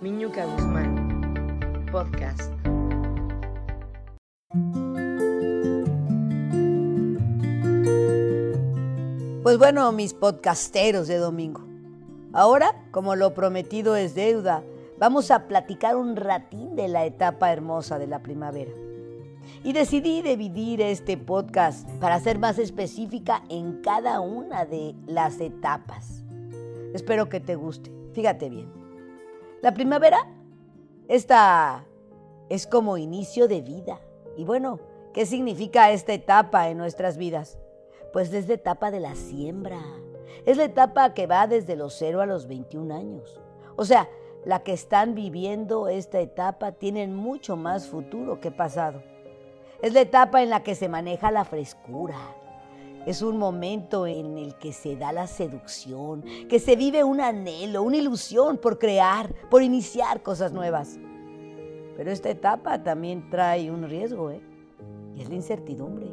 Miñuca Guzmán, podcast. Pues bueno, mis podcasteros de domingo. Ahora, como lo prometido es deuda, vamos a platicar un ratín de la etapa hermosa de la primavera. Y decidí dividir este podcast para ser más específica en cada una de las etapas. Espero que te guste. Fíjate bien. La primavera, esta es como inicio de vida. Y bueno, ¿qué significa esta etapa en nuestras vidas? Pues es la etapa de la siembra. Es la etapa que va desde los 0 a los 21 años. O sea, la que están viviendo esta etapa tienen mucho más futuro que pasado. Es la etapa en la que se maneja la frescura. Es un momento en el que se da la seducción, que se vive un anhelo, una ilusión por crear, por iniciar cosas nuevas. Pero esta etapa también trae un riesgo, ¿eh? Y es la incertidumbre.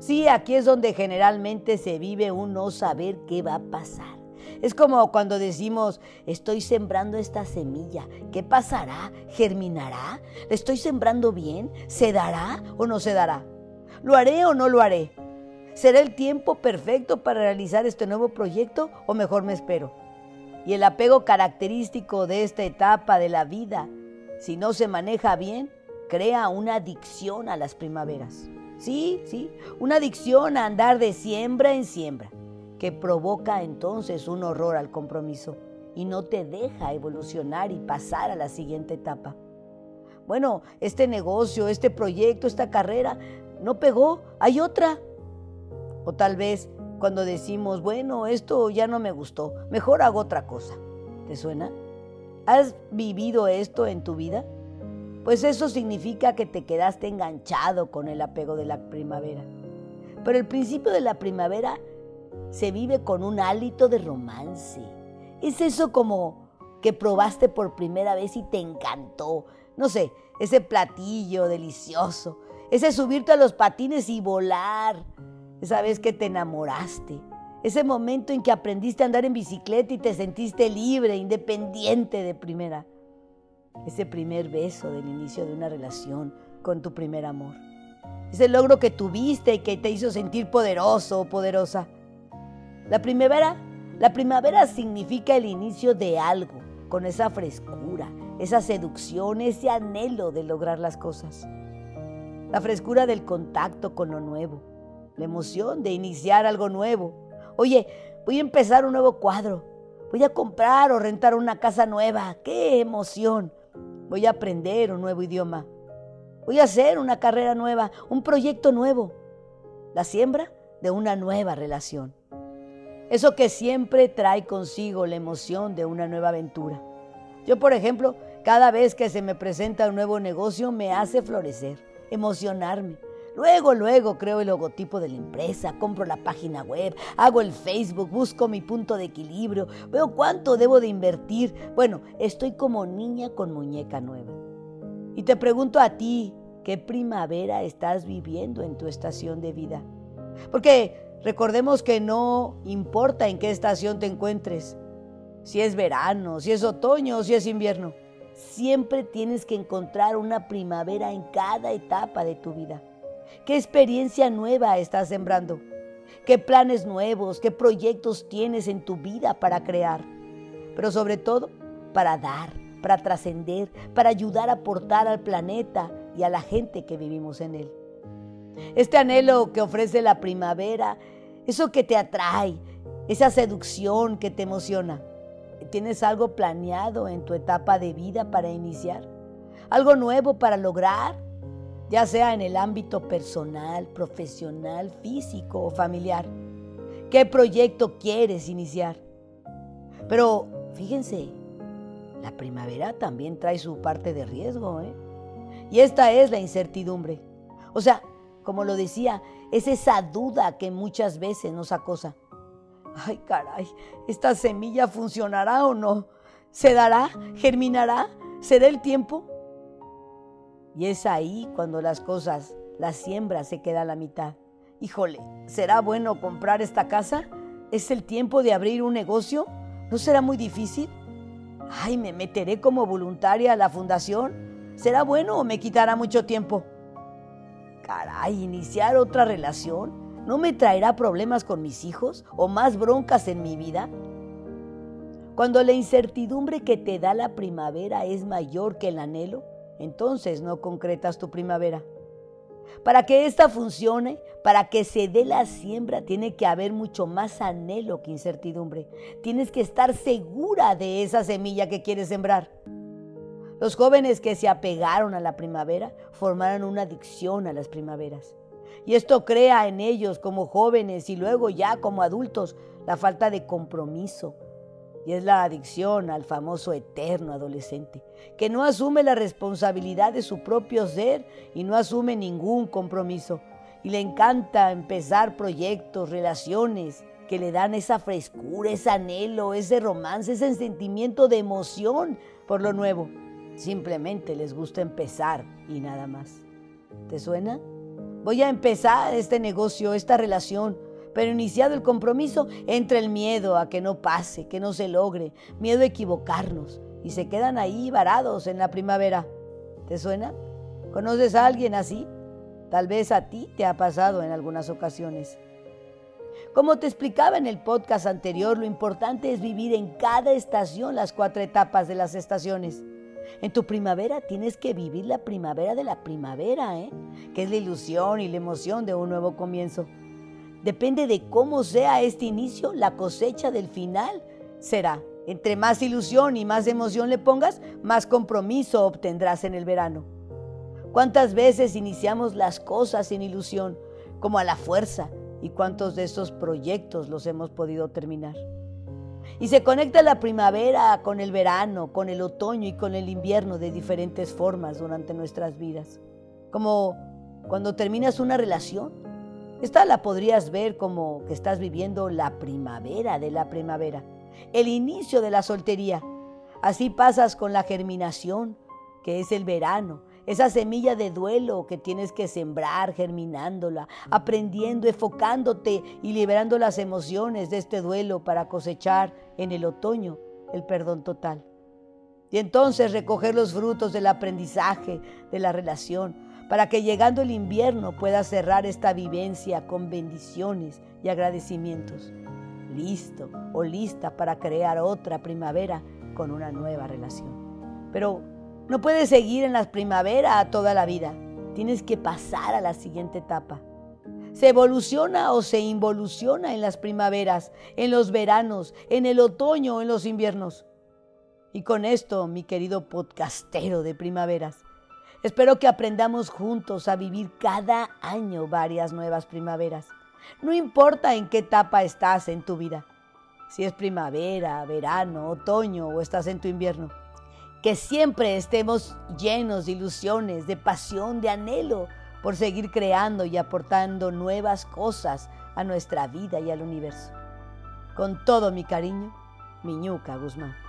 Sí, aquí es donde generalmente se vive un no saber qué va a pasar. Es como cuando decimos, estoy sembrando esta semilla, ¿qué pasará? ¿Germinará? ¿La estoy sembrando bien? ¿Se dará o no se dará? ¿Lo haré o no lo haré? ¿Será el tiempo perfecto para realizar este nuevo proyecto o mejor me espero? Y el apego característico de esta etapa de la vida, si no se maneja bien, crea una adicción a las primaveras. Sí, sí, una adicción a andar de siembra en siembra que provoca entonces un horror al compromiso y no te deja evolucionar y pasar a la siguiente etapa. Bueno, este negocio, este proyecto, esta carrera no pegó, hay otra. O tal vez cuando decimos, bueno, esto ya no me gustó, mejor hago otra cosa. ¿Te suena? ¿Has vivido esto en tu vida? Pues eso significa que te quedaste enganchado con el apego de la primavera. Pero el principio de la primavera se vive con un hálito de romance. Es eso como que probaste por primera vez y te encantó. No sé, ese platillo delicioso, ese subirte a los patines y volar, esa vez que te enamoraste, ese momento en que aprendiste a andar en bicicleta y te sentiste libre, independiente de primera, ese primer beso del inicio de una relación con tu primer amor, ese logro que tuviste y que te hizo sentir poderoso o poderosa. La primavera, la primavera significa el inicio de algo, con esa frescura, esa seducción, ese anhelo de lograr las cosas. La frescura del contacto con lo nuevo, la emoción de iniciar algo nuevo. Oye, voy a empezar un nuevo cuadro, voy a comprar o rentar una casa nueva, qué emoción. Voy a aprender un nuevo idioma, voy a hacer una carrera nueva, un proyecto nuevo, la siembra de una nueva relación. Eso que siempre trae consigo la emoción de una nueva aventura. Yo, por ejemplo, cada vez que se me presenta un nuevo negocio me hace florecer, emocionarme. Luego, luego creo el logotipo de la empresa, compro la página web, hago el Facebook, busco mi punto de equilibrio, veo cuánto debo de invertir. Bueno, estoy como niña con muñeca nueva. Y te pregunto a ti, ¿qué primavera estás viviendo en tu estación de vida? Porque Recordemos que no importa en qué estación te encuentres, si es verano, si es otoño si es invierno, siempre tienes que encontrar una primavera en cada etapa de tu vida. ¿Qué experiencia nueva estás sembrando? ¿Qué planes nuevos, qué proyectos tienes en tu vida para crear? Pero sobre todo, para dar, para trascender, para ayudar a aportar al planeta y a la gente que vivimos en él. Este anhelo que ofrece la primavera, eso que te atrae, esa seducción que te emociona. ¿Tienes algo planeado en tu etapa de vida para iniciar? ¿Algo nuevo para lograr? Ya sea en el ámbito personal, profesional, físico o familiar. ¿Qué proyecto quieres iniciar? Pero fíjense, la primavera también trae su parte de riesgo, ¿eh? Y esta es la incertidumbre. O sea, como lo decía, es esa duda que muchas veces nos acosa. Ay, caray, ¿esta semilla funcionará o no? ¿Se dará? ¿Germinará? ¿Será el tiempo? Y es ahí cuando las cosas, la siembra se queda a la mitad. Híjole, ¿será bueno comprar esta casa? ¿Es el tiempo de abrir un negocio? ¿No será muy difícil? Ay, me meteré como voluntaria a la fundación. ¿Será bueno o me quitará mucho tiempo? Caray, iniciar otra relación no me traerá problemas con mis hijos o más broncas en mi vida. Cuando la incertidumbre que te da la primavera es mayor que el anhelo, entonces no concretas tu primavera. Para que esta funcione, para que se dé la siembra, tiene que haber mucho más anhelo que incertidumbre. Tienes que estar segura de esa semilla que quieres sembrar. Los jóvenes que se apegaron a la primavera formaron una adicción a las primaveras. Y esto crea en ellos como jóvenes y luego ya como adultos la falta de compromiso, y es la adicción al famoso eterno adolescente, que no asume la responsabilidad de su propio ser y no asume ningún compromiso. Y le encanta empezar proyectos, relaciones que le dan esa frescura, ese anhelo, ese romance, ese sentimiento de emoción por lo nuevo. Simplemente les gusta empezar y nada más. ¿Te suena? Voy a empezar este negocio, esta relación pero iniciado el compromiso, entra el miedo a que no pase, que no se logre, miedo a equivocarnos y se quedan ahí varados en la primavera. ¿Te suena? ¿Conoces a alguien así? Tal vez a ti te ha pasado en algunas ocasiones. Como te explicaba en el podcast anterior, lo importante es vivir en cada estación las cuatro etapas de las estaciones. En tu primavera tienes que vivir la primavera de la primavera, ¿eh? que es la ilusión y la emoción de un nuevo comienzo. Depende de cómo sea este inicio, la cosecha del final será. Entre más ilusión y más emoción le pongas, más compromiso obtendrás en el verano. ¿Cuántas veces iniciamos las cosas sin ilusión, como a la fuerza? ¿Y cuántos de esos proyectos los hemos podido terminar? Y se conecta la primavera con el verano, con el otoño y con el invierno de diferentes formas durante nuestras vidas. Como cuando terminas una relación, esta la podrías ver como que estás viviendo la primavera de la primavera, el inicio de la soltería. Así pasas con la germinación, que es el verano, esa semilla de duelo que tienes que sembrar, germinándola, aprendiendo, enfocándote y liberando las emociones de este duelo para cosechar en el otoño el perdón total. Y entonces recoger los frutos del aprendizaje, de la relación, para que llegando el invierno pueda cerrar esta vivencia con bendiciones y agradecimientos. Listo o lista para crear otra primavera con una nueva relación. Pero no puedes seguir en la primavera toda la vida. Tienes que pasar a la siguiente etapa. Se evoluciona o se involuciona en las primaveras, en los veranos, en el otoño o en los inviernos. Y con esto, mi querido podcastero de primaveras, Espero que aprendamos juntos a vivir cada año varias nuevas primaveras. No importa en qué etapa estás en tu vida, si es primavera, verano, otoño o estás en tu invierno. Que siempre estemos llenos de ilusiones, de pasión, de anhelo por seguir creando y aportando nuevas cosas a nuestra vida y al universo. Con todo mi cariño, Miñuca Guzmán.